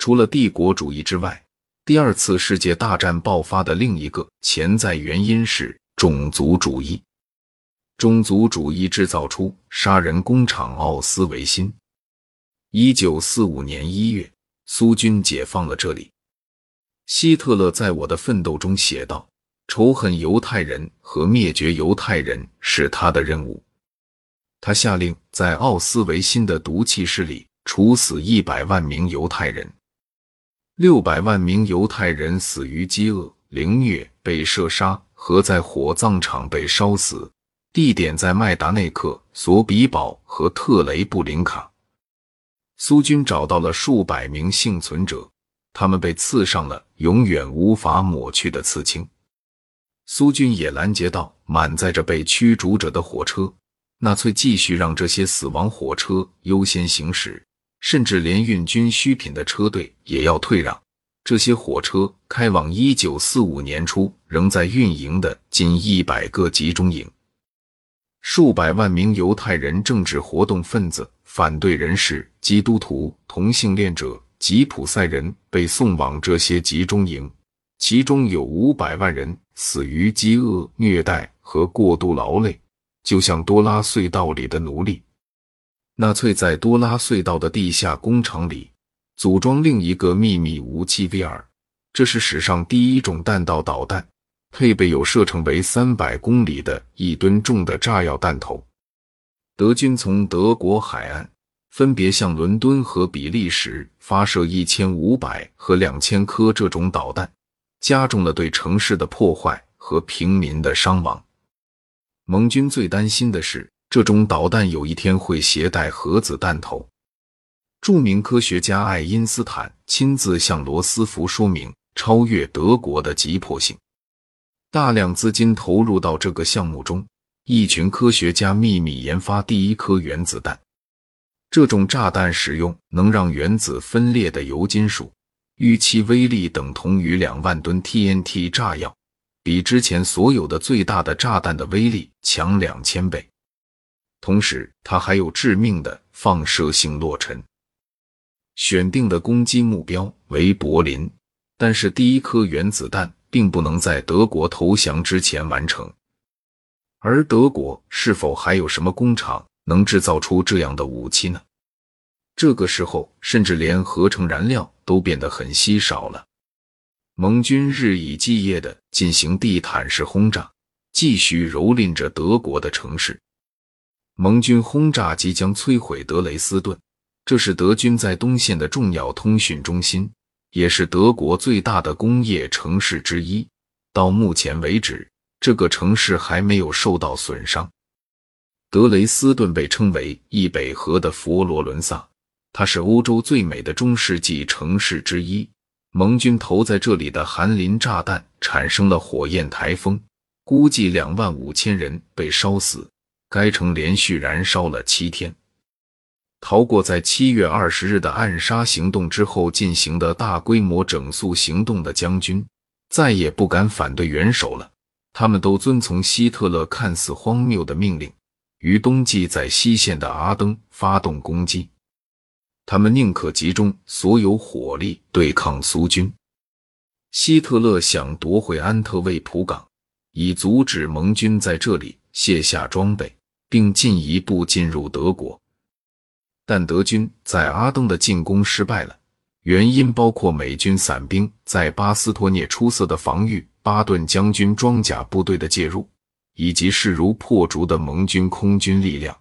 除了帝国主义之外，第二次世界大战爆发的另一个潜在原因是种族主义。种族主义制造出杀人工厂奥斯维辛。一九四五年一月，苏军解放了这里。希特勒在我的奋斗中写道：“仇恨犹太人和灭绝犹太人是他的任务。”他下令在奥斯维辛的毒气室里处死一百万名犹太人，六百万名犹太人死于饥饿、凌虐、被射杀和在火葬场被烧死。地点在麦达内克、索比堡和特雷布林卡。苏军找到了数百名幸存者，他们被刺上了永远无法抹去的刺青。苏军也拦截到满载着被驱逐者的火车，纳粹继续让这些死亡火车优先行驶，甚至连运军需品的车队也要退让。这些火车开往一九四五年初仍在运营的近一百个集中营。数百万名犹太人政治活动分子、反对人士、基督徒、同性恋者、吉普赛人被送往这些集中营，其中有五百万人死于饥饿、虐待和过度劳累，就像多拉隧道里的奴隶。纳粹在多拉隧道的地下工厂里组装另一个秘密武器 V 二，这是史上第一种弹道导弹。配备有射程为三百公里的一吨重的炸药弹头。德军从德国海岸分别向伦敦和比利时发射一千五百和两千颗这种导弹，加重了对城市的破坏和平民的伤亡。盟军最担心的是，这种导弹有一天会携带核子弹头。著名科学家爱因斯坦亲自向罗斯福说明超越德国的急迫性。大量资金投入到这个项目中，一群科学家秘密研发第一颗原子弹。这种炸弹使用能让原子分裂的铀金属，预期威力等同于两万吨 TNT 炸药，比之前所有的最大的炸弹的威力强两千倍。同时，它还有致命的放射性落尘。选定的攻击目标为柏林，但是第一颗原子弹。并不能在德国投降之前完成，而德国是否还有什么工厂能制造出这样的武器呢？这个时候，甚至连合成燃料都变得很稀少了。盟军日以继夜地进行地毯式轰炸，继续蹂躏着德国的城市。盟军轰炸即将摧毁德累斯顿，这是德军在东线的重要通讯中心。也是德国最大的工业城市之一。到目前为止，这个城市还没有受到损伤。德雷斯顿被称为“易北河的佛罗伦萨”，它是欧洲最美的中世纪城市之一。盟军投在这里的含磷炸弹产生了火焰台风，估计两万五千人被烧死。该城连续燃烧了七天。逃过在七月二十日的暗杀行动之后进行的大规模整肃行动的将军，再也不敢反对元首了。他们都遵从希特勒看似荒谬的命令，于冬季在西线的阿登发动攻击。他们宁可集中所有火力对抗苏军。希特勒想夺回安特卫普港，以阻止盟军在这里卸下装备，并进一步进入德国。但德军在阿登的进攻失败了，原因包括美军伞兵在巴斯托涅出色的防御、巴顿将军装甲部队的介入，以及势如破竹的盟军空军力量。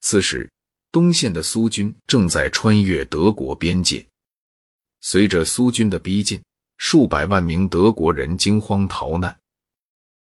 此时，东线的苏军正在穿越德国边界。随着苏军的逼近，数百万名德国人惊慌逃难，